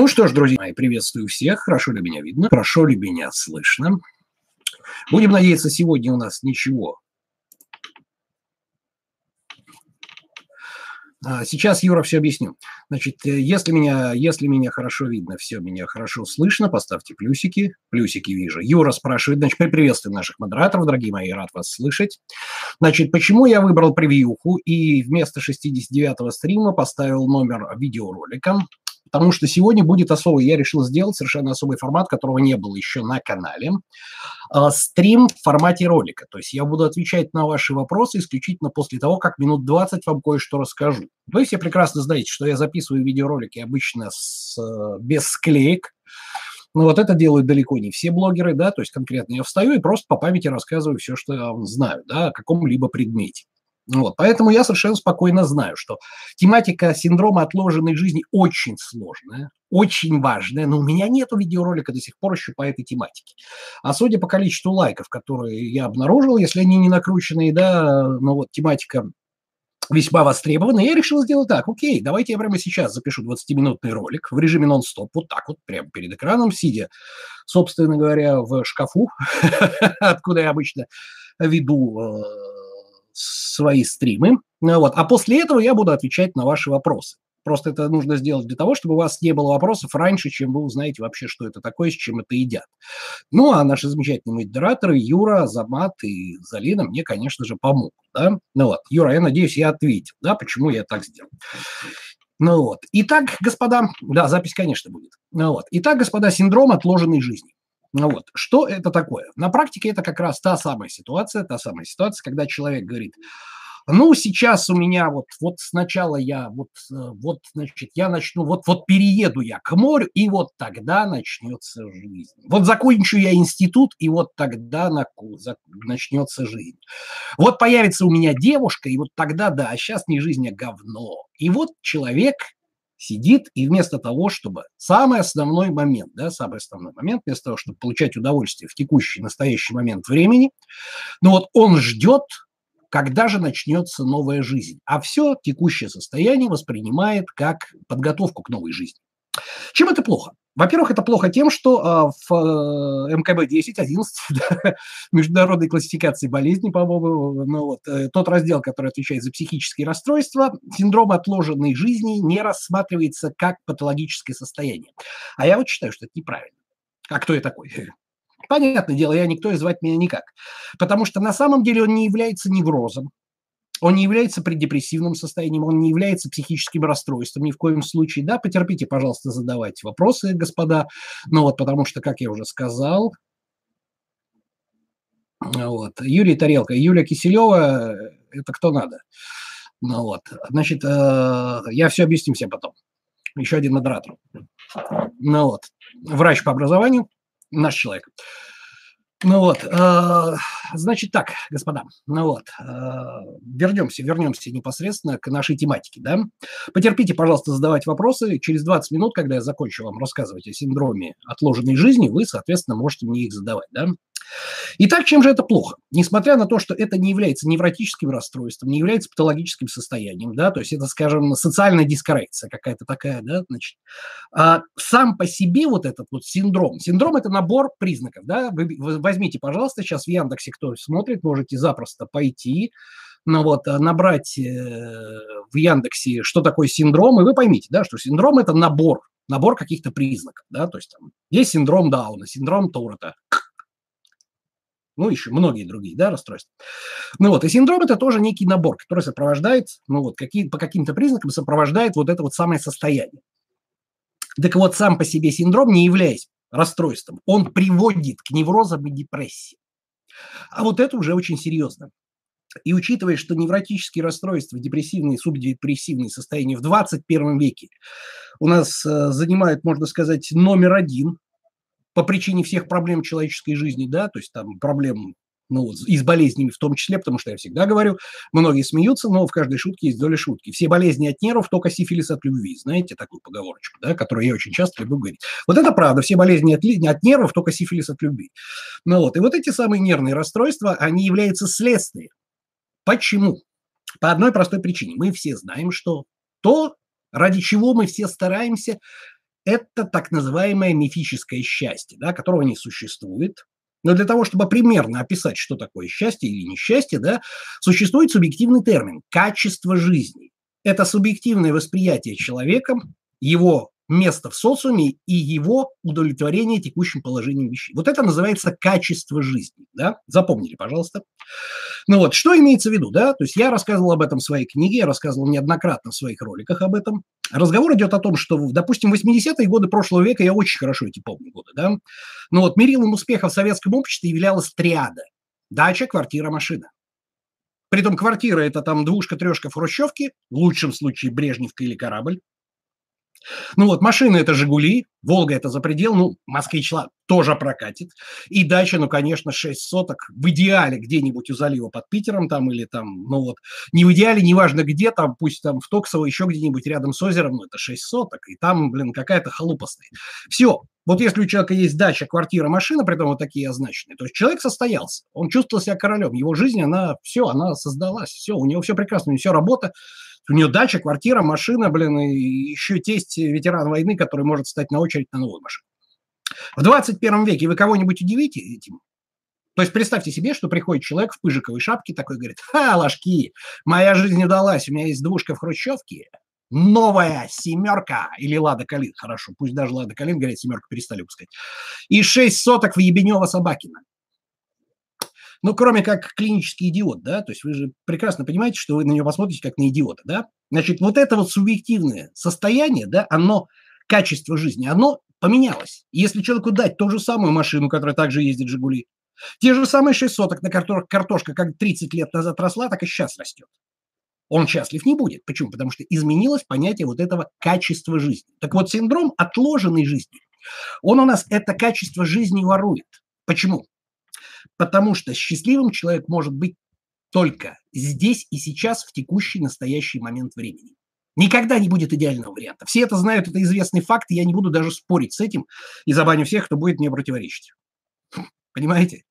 Ну что ж, друзья мои, приветствую всех. Хорошо ли меня видно? Хорошо ли меня слышно? Будем надеяться, сегодня у нас ничего А, сейчас Юра все объясню. Значит, э, если меня, если меня хорошо видно, все меня хорошо слышно, поставьте плюсики. Плюсики вижу. Юра спрашивает, значит, приветствую наших модераторов, дорогие мои, рад вас слышать. Значит, почему я выбрал превьюху и вместо 69-го стрима поставил номер видеоролика? Потому что сегодня будет особый, я решил сделать совершенно особый формат, которого не было еще на канале. А, стрим в формате ролика. То есть я буду отвечать на ваши вопросы исключительно после того, как минут 20 вам кое-что расскажу. То есть я прекрасно знаете, что я записываю видеоролики обычно с, э, без склеек, ну, вот это делают далеко не все блогеры, да, то есть конкретно я встаю и просто по памяти рассказываю все, что я знаю, да, о каком-либо предмете. Вот, поэтому я совершенно спокойно знаю, что тематика синдрома отложенной жизни очень сложная, очень важная, но у меня нет видеоролика до сих пор еще по этой тематике. А судя по количеству лайков, которые я обнаружил, если они не накрученные, да, ну вот тематика весьма востребована, я решил сделать так, окей, давайте я прямо сейчас запишу 20-минутный ролик в режиме нон-стоп, вот так вот, прямо перед экраном, сидя, собственно говоря, в шкафу, откуда я обычно веду э, свои стримы. Вот. А после этого я буду отвечать на ваши вопросы. Просто это нужно сделать для того, чтобы у вас не было вопросов раньше, чем вы узнаете вообще, что это такое, с чем это едят. Ну, а наши замечательные модераторы Юра, Замат и Залина мне, конечно же, помогут. Да? Ну вот, Юра, я надеюсь, я ответил, да, почему я так сделал. Ну вот. Итак, господа, да, запись, конечно, будет. Ну вот. Итак, господа, синдром отложенной жизни. Ну вот, что это такое? На практике это как раз та самая ситуация, та самая ситуация, когда человек говорит, ну, сейчас у меня вот, вот сначала я, вот, э, вот, значит, я начну, вот, вот перееду я к морю, и вот тогда начнется жизнь. Вот закончу я институт, и вот тогда на, начнется жизнь. Вот появится у меня девушка, и вот тогда, да, а сейчас не жизнь, а говно. И вот человек сидит и вместо того, чтобы самый основной момент, да, самый основной момент, вместо того, чтобы получать удовольствие в текущий, настоящий момент времени, ну вот он ждет, когда же начнется новая жизнь. А все текущее состояние воспринимает как подготовку к новой жизни. Чем это плохо? Во-первых, это плохо тем, что а, в э, МКБ-10, 11, да, международной классификации болезней, по-моему, ну, вот, э, тот раздел, который отвечает за психические расстройства, синдром отложенной жизни не рассматривается как патологическое состояние. А я вот считаю, что это неправильно. А кто я такой? Понятное дело, я никто и звать меня никак. Потому что на самом деле он не является неврозом, он не является преддепрессивным состоянием, он не является психическим расстройством ни в коем случае. Да, потерпите, пожалуйста, задавайте вопросы, господа. Ну вот, потому что, как я уже сказал, вот, Юрий Тарелка, Юлия Киселева, это кто надо. Ну вот, значит, э, я все объясню всем потом. Еще один модератор. Ну вот, врач по образованию, наш человек. Ну вот, э, значит так, господа, ну вот, э, вернемся, вернемся непосредственно к нашей тематике, да. Потерпите, пожалуйста, задавать вопросы. Через 20 минут, когда я закончу вам рассказывать о синдроме отложенной жизни, вы, соответственно, можете мне их задавать, да. Итак, чем же это плохо? Несмотря на то, что это не является невротическим расстройством, не является патологическим состоянием, да, то есть это, скажем, социальная дискоррекция какая-то такая, да, значит, а сам по себе вот этот вот синдром, синдром – это набор признаков, да, вы, возьмите, пожалуйста, сейчас в Яндексе, кто смотрит, можете запросто пойти, ну вот, а, набрать э, в Яндексе, что такое синдром, и вы поймите, да, что синдром – это набор, набор каких-то признаков, да, то есть там есть синдром Дауна, синдром Торрета, ну, еще многие другие, да, расстройства. Ну вот, и синдром – это тоже некий набор, который сопровождает, ну вот, какие, по каким-то признакам сопровождает вот это вот самое состояние. Так вот, сам по себе синдром, не являясь расстройством, он приводит к неврозам и депрессии. А вот это уже очень серьезно. И учитывая, что невротические расстройства, депрессивные, субдепрессивные состояния в 21 веке у нас э, занимают, можно сказать, номер один по причине всех проблем человеческой жизни, да, то есть там проблем ну, и с болезнями в том числе, потому что я всегда говорю, многие смеются, но в каждой шутке есть доля шутки. Все болезни от нервов, только сифилис от любви. Знаете такую поговорочку, да, которую я очень часто люблю говорить. Вот это правда, все болезни от, от нервов, только сифилис от любви. Ну вот, и вот эти самые нервные расстройства, они являются следствием. Почему? По одной простой причине. Мы все знаем, что то, ради чего мы все стараемся, это так называемое мифическое счастье, да, которого не существует. Но для того, чтобы примерно описать, что такое счастье или несчастье, да, существует субъективный термин – качество жизни. Это субъективное восприятие человеком его место в социуме и его удовлетворение текущим положением вещей. Вот это называется качество жизни. Да? Запомнили, пожалуйста. Ну вот, что имеется в виду, да? То есть я рассказывал об этом в своей книге, я рассказывал неоднократно в своих роликах об этом. Разговор идет о том, что, допустим, 80-е годы прошлого века, я очень хорошо эти помню годы, да? Но вот мерилом успеха в советском обществе являлась триада. Дача, квартира, машина. Притом квартира – это там двушка-трешка в хрущевке, в лучшем случае Брежневка или корабль. Ну вот, машины – это «Жигули», «Волга» – это за предел, ну, «Москвич» тоже прокатит. И дача, ну, конечно, 6 соток, в идеале где-нибудь у залива под Питером там или там, ну вот, не в идеале, неважно где, там, пусть там в Токсово, еще где-нибудь рядом с озером, ну, это 6 соток, и там, блин, какая-то халупа стоит. Все, вот если у человека есть дача, квартира, машина, при этом вот такие означенные, то есть человек состоялся, он чувствовал себя королем, его жизнь, она, все, она создалась, все, у него все прекрасно, у него все работа, у нее дача, квартира, машина, блин, и еще тесть ветеран войны, который может стать на очередь на новую машину. В 21 веке вы кого-нибудь удивите этим? То есть представьте себе, что приходит человек в пыжиковой шапке, такой говорит, ха, ложки, моя жизнь удалась, у меня есть двушка в Хрущевке, новая семерка или Лада Калин, хорошо, пусть даже Лада Калин, говорят, семерка перестали выпускать, и шесть соток в Ебенева-Собакина ну, кроме как клинический идиот, да, то есть вы же прекрасно понимаете, что вы на него посмотрите как на идиота, да. Значит, вот это вот субъективное состояние, да, оно, качество жизни, оно поменялось. Если человеку дать ту же самую машину, которая также ездит «Жигули», те же самые 6 соток, на которых картошка как 30 лет назад росла, так и сейчас растет. Он счастлив не будет. Почему? Потому что изменилось понятие вот этого качества жизни. Так вот, синдром отложенной жизни, он у нас это качество жизни ворует. Почему? Потому что счастливым человек может быть только здесь и сейчас, в текущий настоящий момент времени. Никогда не будет идеального варианта. Все это знают, это известный факт, и я не буду даже спорить с этим и забаню всех, кто будет мне противоречить. Понимаете?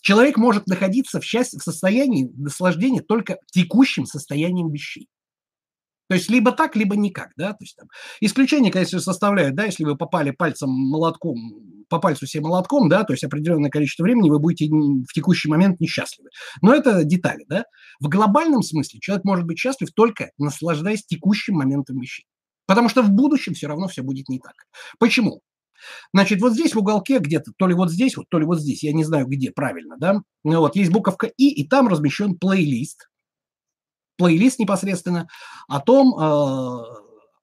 Человек может находиться в, счастье, в состоянии наслаждения только текущим состоянием вещей. То есть либо так, либо никак, да, то есть там исключение, конечно, составляют, да, если вы попали пальцем молотком, по пальцу себе молотком, да, то есть определенное количество времени вы будете в текущий момент несчастливы. Но это детали, да. В глобальном смысле человек может быть счастлив только наслаждаясь текущим моментом вещей. Потому что в будущем все равно все будет не так. Почему? Значит, вот здесь в уголке где-то, то ли вот здесь, вот, то ли вот здесь, я не знаю где правильно, да, вот есть буковка И, и там размещен плейлист, плейлист непосредственно о том, э,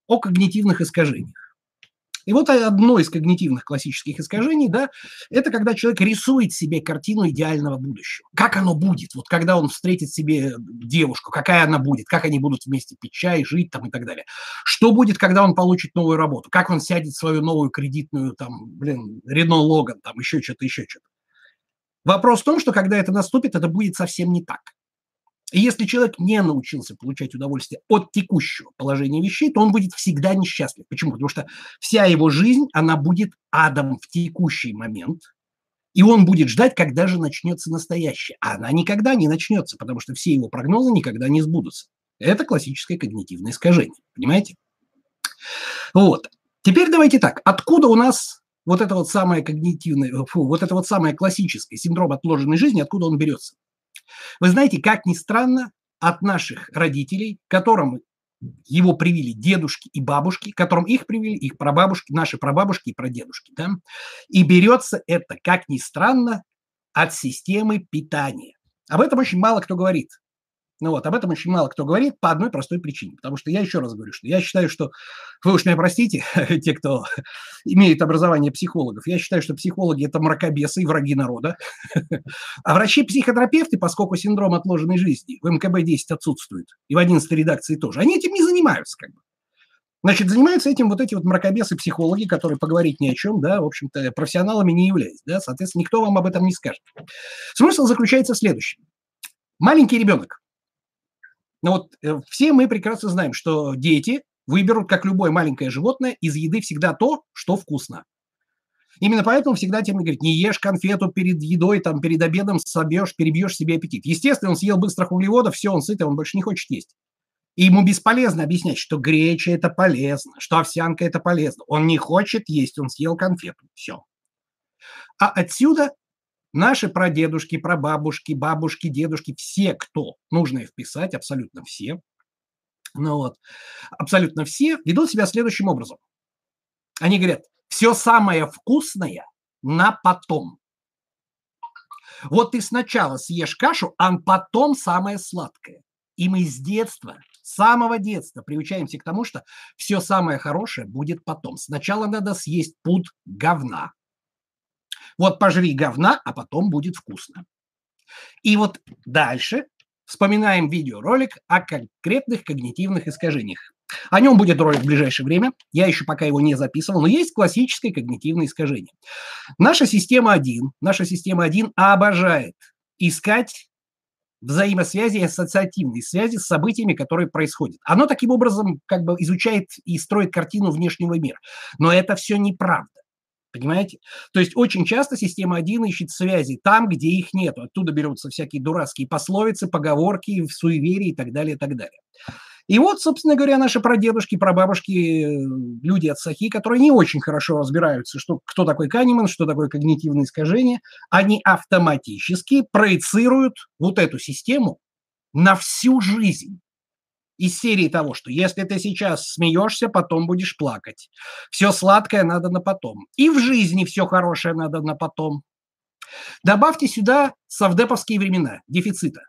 о когнитивных искажениях. И вот одно из когнитивных классических искажений, да, это когда человек рисует себе картину идеального будущего. Как оно будет, вот когда он встретит себе девушку, какая она будет, как они будут вместе пить чай, жить там и так далее. Что будет, когда он получит новую работу, как он сядет в свою новую кредитную, там, блин, Рено Логан, там, еще что-то, еще что-то. Вопрос в том, что когда это наступит, это будет совсем не так. И если человек не научился получать удовольствие от текущего положения вещей, то он будет всегда несчастлив. Почему? Потому что вся его жизнь, она будет адом в текущий момент, и он будет ждать, когда же начнется настоящее. А она никогда не начнется, потому что все его прогнозы никогда не сбудутся. Это классическое когнитивное искажение. Понимаете? Вот. Теперь давайте так. Откуда у нас вот это вот самое когнитивное, фу, вот это вот самое классическое синдром отложенной жизни, откуда он берется? Вы знаете, как ни странно, от наших родителей, которым его привили дедушки и бабушки, которым их привили их прабабушки, наши прабабушки и прадедушки. Да? И берется это, как ни странно, от системы питания. Об этом очень мало кто говорит. Ну вот, об этом очень мало кто говорит по одной простой причине. Потому что я еще раз говорю, что я считаю, что, вы уж меня простите, те, кто имеет образование психологов, я считаю, что психологи – это мракобесы и враги народа. А врачи-психотерапевты, поскольку синдром отложенной жизни в МКБ-10 отсутствует, и в 11 редакции тоже, они этим не занимаются как бы. Значит, занимаются этим вот эти вот мракобесы-психологи, которые поговорить ни о чем, да, в общем-то, профессионалами не являются, да, соответственно, никто вам об этом не скажет. Смысл заключается в следующем. Маленький ребенок но вот э, все мы прекрасно знаем, что дети выберут, как любое маленькое животное, из еды всегда то, что вкусно. Именно поэтому всегда тем говорит, не ешь конфету перед едой, там, перед обедом собьешь, перебьешь себе аппетит. Естественно, он съел быстрых углеводов, все, он сытый, он больше не хочет есть. И ему бесполезно объяснять, что греча – это полезно, что овсянка – это полезно. Он не хочет есть, он съел конфету. Все. А отсюда наши прадедушки, прабабушки, бабушки, дедушки, все, кто нужно их вписать, абсолютно все, ну вот, абсолютно все ведут себя следующим образом. Они говорят, все самое вкусное на потом. Вот ты сначала съешь кашу, а потом самое сладкое. И мы с детства, с самого детства приучаемся к тому, что все самое хорошее будет потом. Сначала надо съесть пуд говна. Вот пожри говна, а потом будет вкусно. И вот дальше вспоминаем видеоролик о конкретных когнитивных искажениях. О нем будет ролик в ближайшее время. Я еще пока его не записывал, но есть классическое когнитивное искажение. Наша система 1, наша система 1 обожает искать взаимосвязи и ассоциативные связи с событиями, которые происходят. Оно таким образом как бы изучает и строит картину внешнего мира. Но это все неправда. Понимаете? То есть очень часто система 1 ищет связи там, где их нет. Оттуда берутся всякие дурацкие пословицы, поговорки, суеверия и так далее, и так далее. И вот, собственно говоря, наши прадедушки, прабабушки, э, люди от Сахи, которые не очень хорошо разбираются, что, кто такой Канеман, что такое когнитивное искажение, они автоматически проецируют вот эту систему на всю жизнь из серии того, что если ты сейчас смеешься, потом будешь плакать. Все сладкое надо на потом. И в жизни все хорошее надо на потом. Добавьте сюда совдеповские времена, дефицита.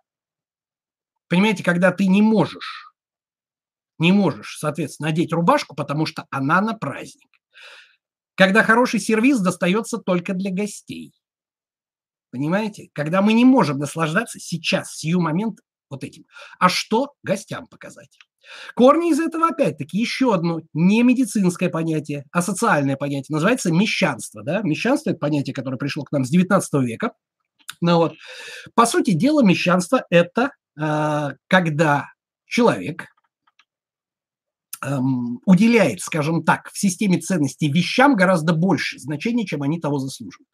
Понимаете, когда ты не можешь, не можешь, соответственно, надеть рубашку, потому что она на праздник. Когда хороший сервис достается только для гостей. Понимаете? Когда мы не можем наслаждаться сейчас, сию момент, вот этим. А что гостям показать? Корни из этого опять-таки еще одно не медицинское понятие, а социальное понятие. Называется мещанство. Да? Мещанство – это понятие, которое пришло к нам с 19 века. Ну, вот. По сути дела, мещанство – это э, когда человек э, уделяет, скажем так, в системе ценностей вещам гораздо больше значения, чем они того заслуживают.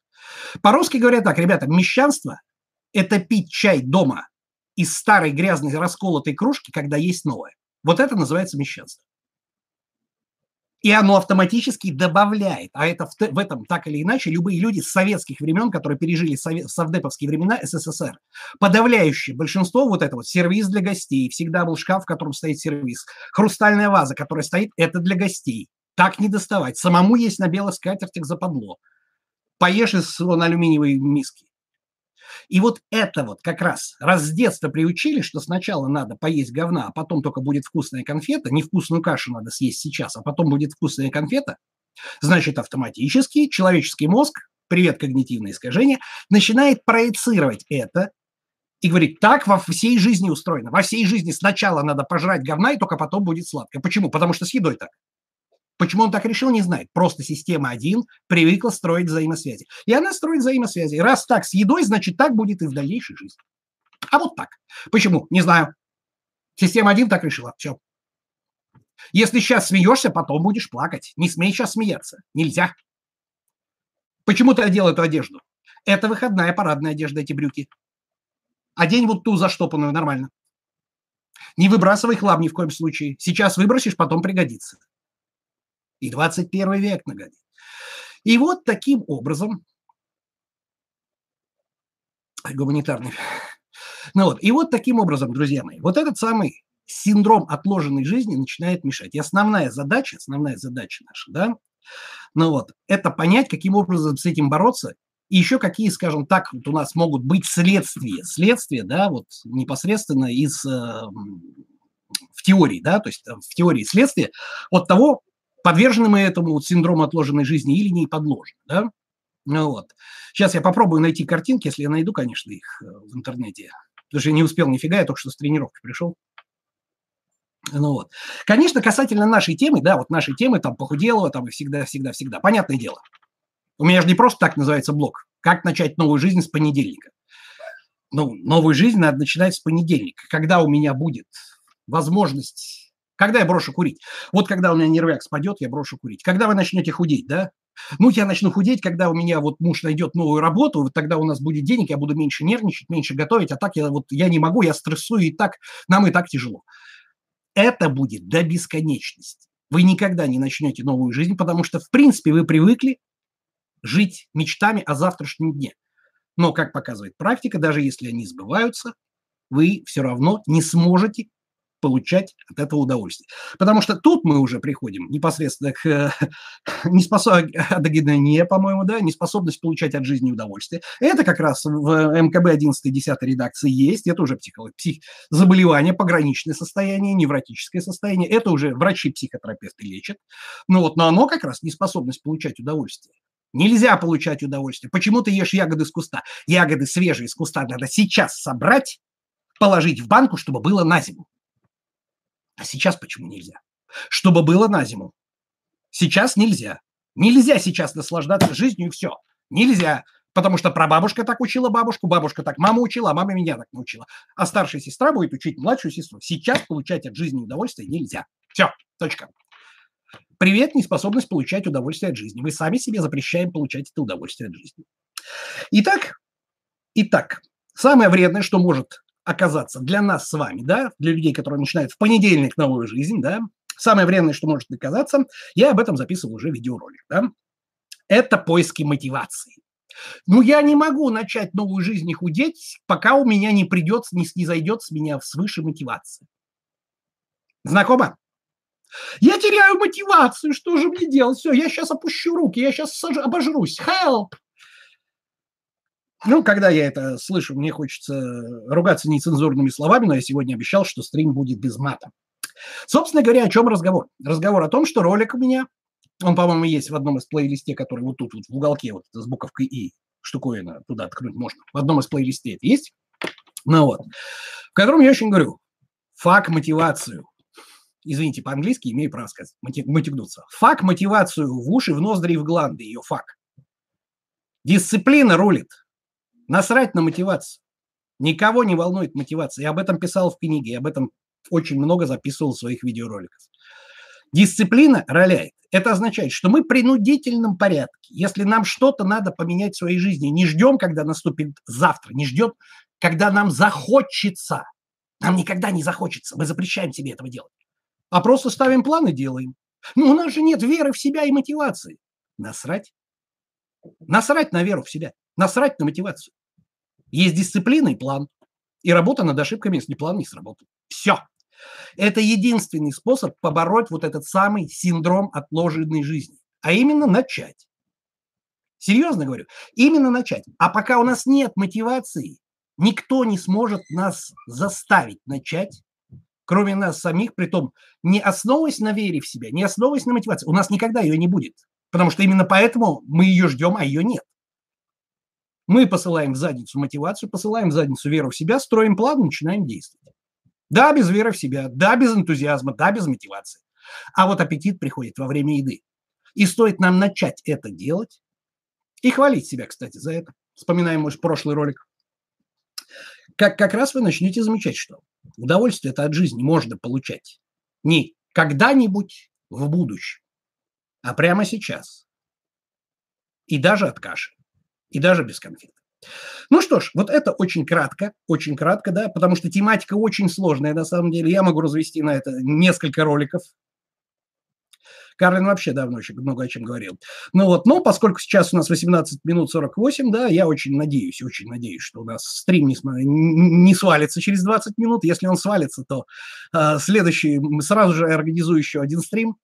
По-русски говорят так, ребята, мещанство – это пить чай дома из старой грязной расколотой кружки, когда есть новое. Вот это называется мещанство. И оно автоматически добавляет, а это в, в этом так или иначе любые люди с советских времен, которые пережили совет, совдеповские времена СССР, подавляющее большинство вот этого, сервис для гостей, всегда был шкаф, в котором стоит сервис, хрустальная ваза, которая стоит, это для гостей. Так не доставать. Самому есть на белых скатертях западло. Поешь из на алюминиевой миски. И вот это вот как раз, раз с детства приучили, что сначала надо поесть говна, а потом только будет вкусная конфета, невкусную кашу надо съесть сейчас, а потом будет вкусная конфета, значит автоматически человеческий мозг, привет когнитивное искажение, начинает проецировать это и говорит, так во всей жизни устроено. Во всей жизни сначала надо пожрать говна, и только потом будет сладко. Почему? Потому что с едой так. Почему он так решил, не знает. Просто система 1 привыкла строить взаимосвязи. И она строит взаимосвязи. Раз так с едой, значит так будет и в дальнейшей жизни. А вот так. Почему? Не знаю. Система 1 так решила. Все. Если сейчас смеешься, потом будешь плакать. Не смей сейчас смеяться. Нельзя. Почему ты одел эту одежду? Это выходная парадная одежда, эти брюки. Одень вот ту заштопанную нормально. Не выбрасывай хлам ни в коем случае. Сейчас выбросишь, потом пригодится. И 21 век нагонит. И вот таким образом гуманитарный. Ну вот, и вот таким образом, друзья мои, вот этот самый синдром отложенной жизни начинает мешать. И основная задача, основная задача наша, да, ну вот, это понять, каким образом с этим бороться, и еще какие, скажем так, вот у нас могут быть следствия, следствия, да, вот непосредственно из, э, в теории, да, то есть э, в теории следствия от того, подвержены мы этому синдрому отложенной жизни или не подложены, да? Ну вот. Сейчас я попробую найти картинки, если я найду, конечно, их э, в интернете. Потому что я не успел нифига, я только что с тренировки пришел. Ну вот. Конечно, касательно нашей темы, да, вот нашей темы, там, похуделого, там, и всегда, всегда, всегда. Понятное дело. У меня же не просто так называется блог. Как начать новую жизнь с понедельника? Ну, новую жизнь надо начинать с понедельника. Когда у меня будет возможность когда я брошу курить? Вот когда у меня нервяк спадет, я брошу курить. Когда вы начнете худеть, да? Ну, я начну худеть, когда у меня вот муж найдет новую работу, вот тогда у нас будет денег, я буду меньше нервничать, меньше готовить, а так я вот я не могу, я стрессую, и так нам и так тяжело. Это будет до бесконечности. Вы никогда не начнете новую жизнь, потому что, в принципе, вы привыкли жить мечтами о завтрашнем дне. Но, как показывает практика, даже если они сбываются, вы все равно не сможете получать от этого удовольствие. Потому что тут мы уже приходим непосредственно к неспособности, по-моему, да, неспособность получать от жизни удовольствие. Это как раз в МКБ 11-10 редакции есть, это уже психо, псих, заболевание, пограничное состояние, невротическое состояние, это уже врачи-психотерапевты лечат. Ну вот, но оно как раз неспособность получать удовольствие. Нельзя получать удовольствие. Почему ты ешь ягоды с куста? Ягоды свежие с куста надо сейчас собрать, положить в банку, чтобы было на зиму. А сейчас почему нельзя? Чтобы было на зиму. Сейчас нельзя. Нельзя сейчас наслаждаться жизнью и все. Нельзя. Потому что прабабушка так учила бабушку, бабушка так мама учила, а мама меня так научила. А старшая сестра будет учить младшую сестру. Сейчас получать от жизни удовольствие нельзя. Все, точка. Привет, неспособность получать удовольствие от жизни. Мы сами себе запрещаем получать это удовольствие от жизни. Итак, итак, самое вредное, что может оказаться для нас с вами, да, для людей, которые начинают в понедельник новую жизнь, да, самое вредное, что может оказаться, я об этом записывал уже видеоролик, да, это поиски мотивации. Ну, я не могу начать новую жизнь и худеть, пока у меня не придет, не, не зайдет с меня свыше мотивация. Знакомо? Я теряю мотивацию, что же мне делать? Все, я сейчас опущу руки, я сейчас обожрусь. Help! Ну, когда я это слышу, мне хочется ругаться нецензурными словами, но я сегодня обещал, что стрим будет без мата. Собственно говоря, о чем разговор? Разговор о том, что ролик у меня, он, по-моему, есть в одном из плейлисте, который вот тут, вот в уголке, вот с буковкой «и», штуковина туда ткнуть можно. В одном из плейлистей это есть. Ну вот. В котором я очень говорю, фак мотивацию. Извините, по-английски имею право сказать, мотивнуться. Фак мотивацию в уши, в ноздри и в гланды, ее фак. Дисциплина рулит. Насрать на мотивацию. Никого не волнует мотивация. Я об этом писал в книге, я об этом очень много записывал в своих видеороликах. Дисциплина роляет. Это означает, что мы в принудительном порядке. Если нам что-то надо поменять в своей жизни, не ждем, когда наступит завтра, не ждем, когда нам захочется. Нам никогда не захочется. Мы запрещаем себе этого делать. А просто ставим план и делаем. Но у нас же нет веры в себя и мотивации. Насрать. Насрать на веру в себя. Насрать на мотивацию. Есть дисциплина и план. И работа над ошибками, если план не сработал. Все. Это единственный способ побороть вот этот самый синдром отложенной жизни. А именно начать. Серьезно говорю, именно начать. А пока у нас нет мотивации, никто не сможет нас заставить начать, кроме нас самих, при том не основываясь на вере в себя, не основываясь на мотивации. У нас никогда ее не будет. Потому что именно поэтому мы ее ждем, а ее нет. Мы посылаем в задницу мотивацию, посылаем в задницу веру в себя, строим план, начинаем действовать. Да, без веры в себя, да, без энтузиазма, да, без мотивации. А вот аппетит приходит во время еды. И стоит нам начать это делать и хвалить себя, кстати, за это. Вспоминаем мой прошлый ролик. Как, как раз вы начнете замечать, что удовольствие это от жизни можно получать не когда-нибудь в будущем, а прямо сейчас. И даже от каши и даже без конфет. Ну что ж, вот это очень кратко, очень кратко, да, потому что тематика очень сложная на самом деле. Я могу развести на это несколько роликов. Карлин вообще давно очень много о чем говорил. Ну вот, но поскольку сейчас у нас 18 минут 48, да, я очень надеюсь, очень надеюсь, что у нас стрим не, не свалится через 20 минут. Если он свалится, то э, следующий, сразу же организую еще один стрим.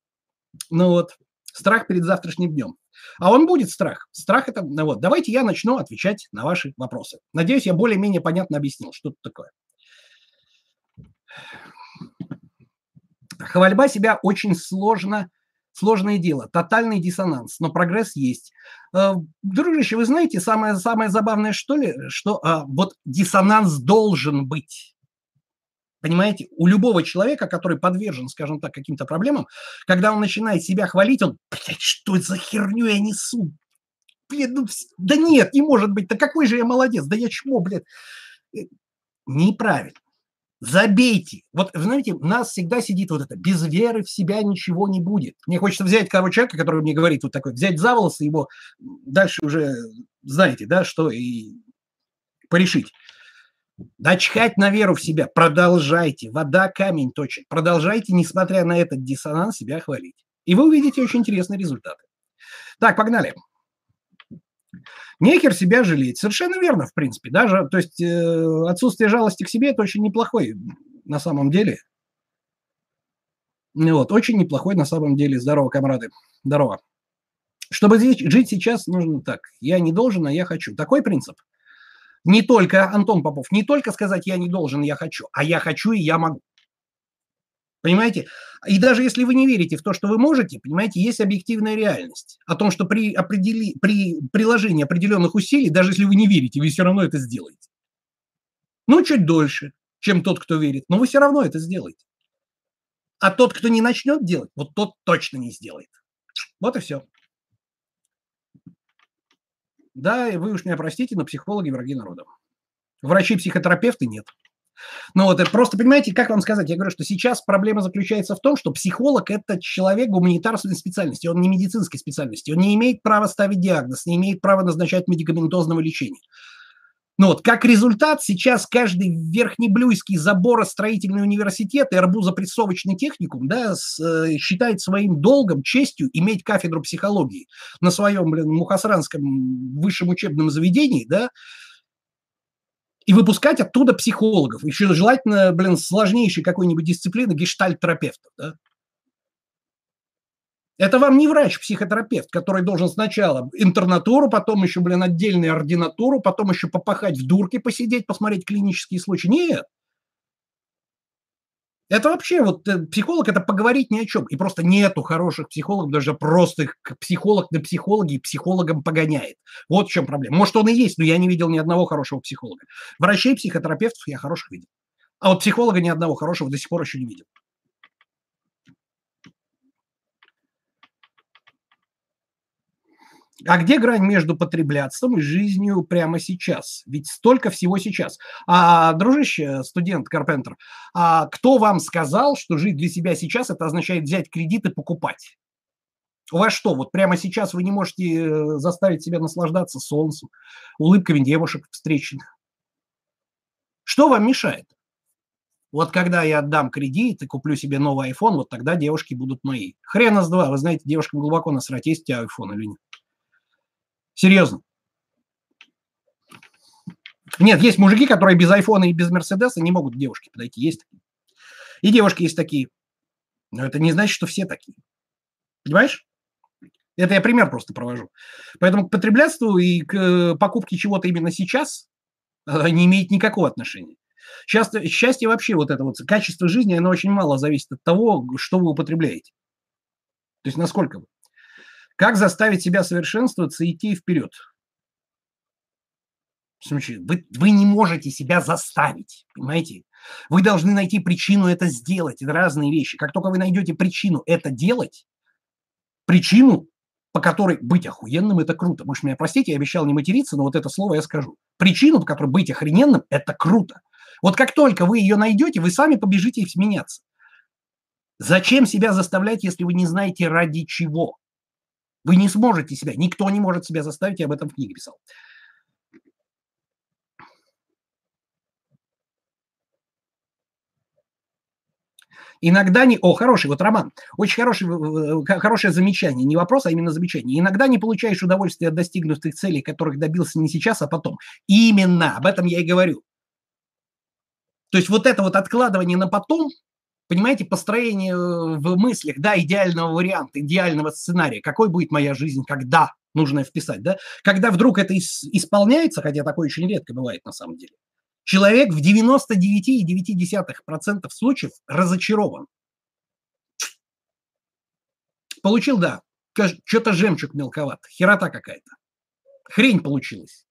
Ну вот, страх перед завтрашним днем. А он будет страх. Страх это... Ну вот, давайте я начну отвечать на ваши вопросы. Надеюсь, я более-менее понятно объяснил, что это такое. Хвальба себя очень сложно, сложное дело, тотальный диссонанс, но прогресс есть. Э, дружище, вы знаете, самое, самое забавное, что ли, что а, вот диссонанс должен быть. Понимаете, у любого человека, который подвержен, скажем так, каким-то проблемам, когда он начинает себя хвалить, он, блядь, что это за херню я несу? Блин, ну, да нет, не может быть, да какой же я молодец, да я чмо, блядь. Э, неправильно. Забейте. Вот, знаете, у нас всегда сидит вот это, без веры в себя ничего не будет. Мне хочется взять того человека, который мне говорит вот такой, взять за волосы его, дальше уже знаете, да, что и порешить. Да чхать на веру в себя. Продолжайте. Вода камень точит. Продолжайте, несмотря на этот диссонанс, себя хвалить. И вы увидите очень интересные результаты. Так, погнали. Нехер себя жалеть. Совершенно верно, в принципе. Даже, то есть э, отсутствие жалости к себе – это очень неплохой на самом деле. Вот, очень неплохой на самом деле. Здорово, комрады. Здорово. Чтобы жить сейчас, нужно так. Я не должен, а я хочу. Такой принцип. Не только, Антон Попов, не только сказать «я не должен, я хочу», а «я хочу и я могу». Понимаете? И даже если вы не верите в то, что вы можете, понимаете, есть объективная реальность о том, что при, определи, при приложении определенных усилий, даже если вы не верите, вы все равно это сделаете. Ну, чуть дольше, чем тот, кто верит, но вы все равно это сделаете. А тот, кто не начнет делать, вот тот точно не сделает. Вот и все. Да, вы уж меня простите, но психологи враги народа. Врачи-психотерапевты нет. Ну вот, просто, понимаете, как вам сказать, я говорю, что сейчас проблема заключается в том, что психолог – это человек гуманитарной специальности, он не медицинской специальности, он не имеет права ставить диагноз, не имеет права назначать медикаментозного лечения. Ну вот, как результат, сейчас каждый верхнеблюйский заборостроительный университет и арбузопрессовочный техникум да, с, э, считает своим долгом, честью иметь кафедру психологии на своем, блин, мухасранском высшем учебном заведении, да, и выпускать оттуда психологов. Еще желательно, блин, сложнейшей какой-нибудь дисциплины гештальт-терапевтов, да. Это вам не врач-психотерапевт, который должен сначала интернатуру, потом еще, блин, отдельную ординатуру, потом еще попахать в дурке, посидеть, посмотреть клинические случаи. Нет. Это вообще, вот э, психолог – это поговорить ни о чем. И просто нету хороших психологов, даже просто их психолог на психологи психологом погоняет. Вот в чем проблема. Может, он и есть, но я не видел ни одного хорошего психолога. Врачей, психотерапевтов я хороших видел. А вот психолога ни одного хорошего до сих пор еще не видел. А где грань между потреблятством и жизнью прямо сейчас? Ведь столько всего сейчас. А, дружище, студент Карпентер, а кто вам сказал, что жить для себя сейчас это означает взять кредит и покупать? У вас что, вот прямо сейчас вы не можете э, заставить себя наслаждаться солнцем, улыбками девушек встречных? Что вам мешает? Вот когда я отдам кредит и куплю себе новый iPhone, вот тогда девушки будут мои. Хрена с два. Вы знаете, девушкам глубоко насрать, есть у тебя iPhone или нет. Серьезно. Нет, есть мужики, которые без айфона и без Мерседеса не могут к девушке подойти. Есть такие. И девушки есть такие. Но это не значит, что все такие. Понимаешь? Это я пример просто провожу. Поэтому к потреблятству и к э, покупке чего-то именно сейчас э, не имеет никакого отношения. Счастье, счастье вообще, вот это вот качество жизни, оно очень мало зависит от того, что вы употребляете. То есть насколько вы. Как заставить себя совершенствоваться и идти вперед? Вы, вы не можете себя заставить, понимаете? Вы должны найти причину это сделать. Это разные вещи. Как только вы найдете причину это делать, причину, по которой быть охуенным – это круто. Может, меня простите, я обещал не материться, но вот это слово я скажу. Причину, по которой быть охрененным – это круто. Вот как только вы ее найдете, вы сами побежите их меняться. Зачем себя заставлять, если вы не знаете ради чего? Вы не сможете себя, никто не может себя заставить, я об этом в книге писал. Иногда не... О, хороший, вот Роман, очень хороший, хорошее замечание, не вопрос, а именно замечание. Иногда не получаешь удовольствия от достигнутых целей, которых добился не сейчас, а потом. Именно, об этом я и говорю. То есть вот это вот откладывание на потом, понимаете, построение э, в мыслях, да, идеального варианта, идеального сценария, какой будет моя жизнь, когда нужно вписать, да, когда вдруг это исполняется, хотя такое очень редко бывает на самом деле, человек в 99,9% случаев разочарован. Получил, да, что-то жемчуг мелковат, херота какая-то. Хрень получилась.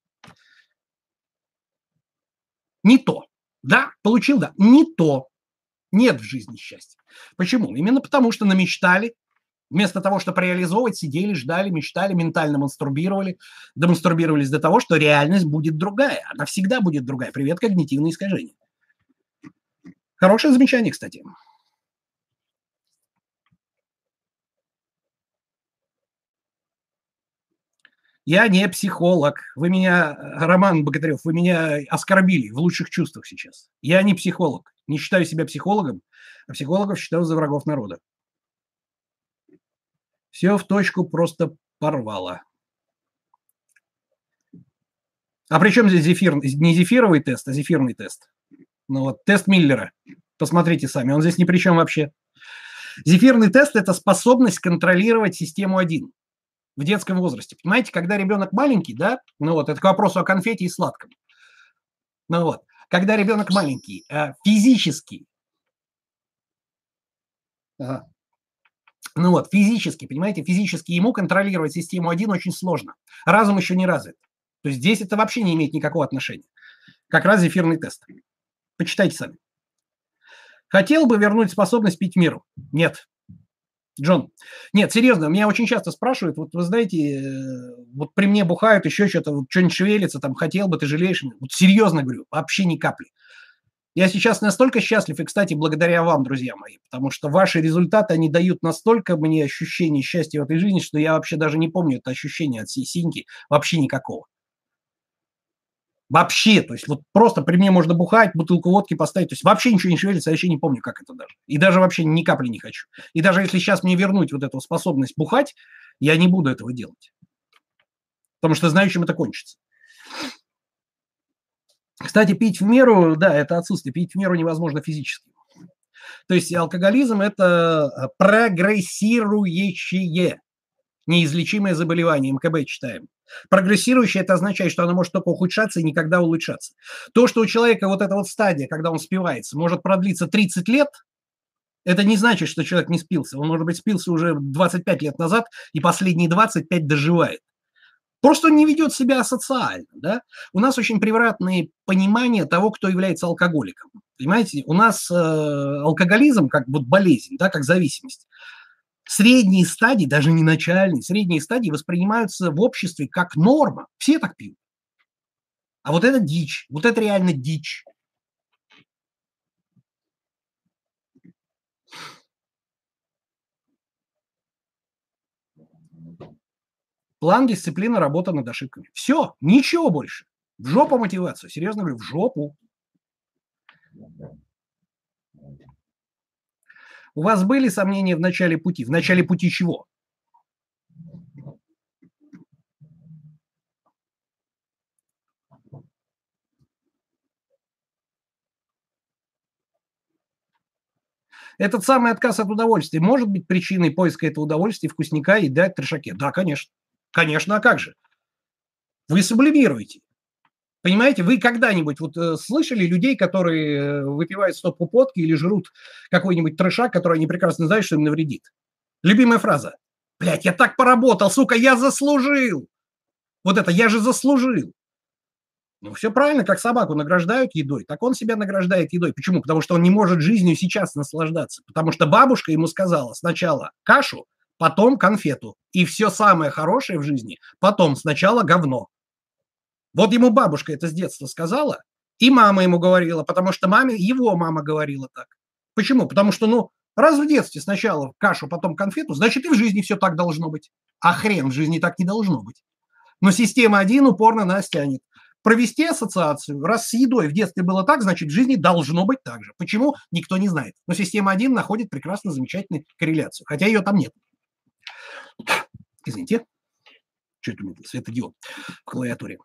Не то. Да, получил, да, не то. Нет в жизни счастья. Почему? Именно потому, что намечтали, вместо того, чтобы реализовывать, сидели, ждали, мечтали, ментально мастурбировали, демонструбировались до того, что реальность будет другая. Она всегда будет другая. Привет, когнитивные искажения. Хорошее замечание, кстати. Я не психолог. Вы меня, Роман Богатырев, вы меня оскорбили в лучших чувствах сейчас. Я не психолог. Не считаю себя психологом, а психологов считаю за врагов народа. Все в точку просто порвало. А при чем здесь зефир? Не зефировый тест, а зефирный тест. Ну вот, тест Миллера. Посмотрите сами, он здесь ни при чем вообще. Зефирный тест – это способность контролировать систему 1 в детском возрасте. Понимаете, когда ребенок маленький, да, ну вот, это к вопросу о конфете и сладком. Ну вот, когда ребенок маленький, э, физически, ну вот, физически, понимаете, физически ему контролировать систему 1 очень сложно. Разум еще не развит. То есть здесь это вообще не имеет никакого отношения. Как раз эфирный тест. Почитайте сами. Хотел бы вернуть способность пить миру? Нет. Джон, нет, серьезно, меня очень часто спрашивают, вот вы знаете, э, вот при мне бухают, еще что-то, вот что-нибудь шевелится, там, хотел бы, ты жалеешь? Вот серьезно говорю, вообще ни капли. Я сейчас настолько счастлив, и, кстати, благодаря вам, друзья мои, потому что ваши результаты, они дают настолько мне ощущение счастья в этой жизни, что я вообще даже не помню это ощущение от синьки, вообще никакого. Вообще, то есть вот просто при мне можно бухать, бутылку водки поставить, то есть вообще ничего не шевелится, я вообще не помню, как это даже. И даже вообще ни капли не хочу. И даже если сейчас мне вернуть вот эту способность бухать, я не буду этого делать. Потому что знаю, чем это кончится. Кстати, пить в меру, да, это отсутствие. Пить в меру невозможно физически. То есть алкоголизм – это прогрессирующее неизлечимое заболевание, МКБ читаем. Прогрессирующее это означает, что оно может только ухудшаться и никогда улучшаться. То, что у человека вот эта вот стадия, когда он спивается, может продлиться 30 лет, это не значит, что человек не спился. Он, может быть, спился уже 25 лет назад и последние 25 доживает. Просто он не ведет себя асоциально. Да? У нас очень превратные понимания того, кто является алкоголиком. Понимаете, у нас э, алкоголизм как вот болезнь, да, как зависимость. Средние стадии, даже не начальные, средние стадии воспринимаются в обществе как норма. Все так пьют. А вот это дичь, вот это реально дичь. План, дисциплина, работа над ошибками. Все, ничего больше. В жопу мотивацию. Серьезно говорю, в жопу. У вас были сомнения в начале пути? В начале пути чего? Этот самый отказ от удовольствия может быть причиной поиска этого удовольствия, вкусника и дать трешаке? Да, конечно. Конечно, а как же? Вы сублимируете. Понимаете, вы когда-нибудь вот э, слышали людей, которые э, выпивают стопку водки или жрут какой-нибудь трешак, который они прекрасно знают, что им навредит? Любимая фраза. Блять, я так поработал, сука, я заслужил. Вот это, я же заслужил. Ну, все правильно, как собаку награждают едой, так он себя награждает едой. Почему? Потому что он не может жизнью сейчас наслаждаться. Потому что бабушка ему сказала сначала кашу, потом конфету. И все самое хорошее в жизни потом. Сначала говно. Вот ему бабушка это с детства сказала, и мама ему говорила, потому что маме, его мама говорила так. Почему? Потому что, ну, раз в детстве сначала кашу, потом конфету, значит и в жизни все так должно быть. А хрен в жизни так не должно быть. Но система один упорно нас тянет. Провести ассоциацию, раз с едой в детстве было так, значит в жизни должно быть так же. Почему? Никто не знает. Но система один находит прекрасно замечательную корреляцию, хотя ее там нет. Извините. Что это у меня светодиод в клавиатуре?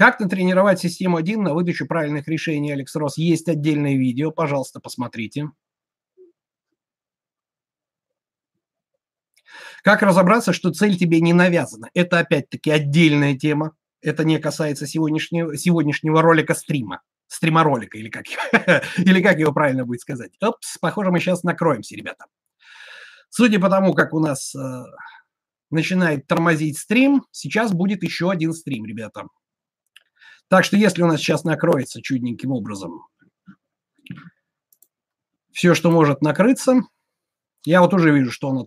Как натренировать систему 1 на выдачу правильных решений, Алекс Рос? Есть отдельное видео, пожалуйста, посмотрите. Как разобраться, что цель тебе не навязана? Это опять-таки отдельная тема. Это не касается сегодняшнего, сегодняшнего ролика стрима. Стрима-ролика, или как, или как его правильно будет сказать. Опс, похоже, мы сейчас накроемся, ребята. Судя по тому, как у нас э, начинает тормозить стрим, сейчас будет еще один стрим, ребята. Так что если у нас сейчас накроется чудненьким образом все, что может накрыться, я вот уже вижу, что оно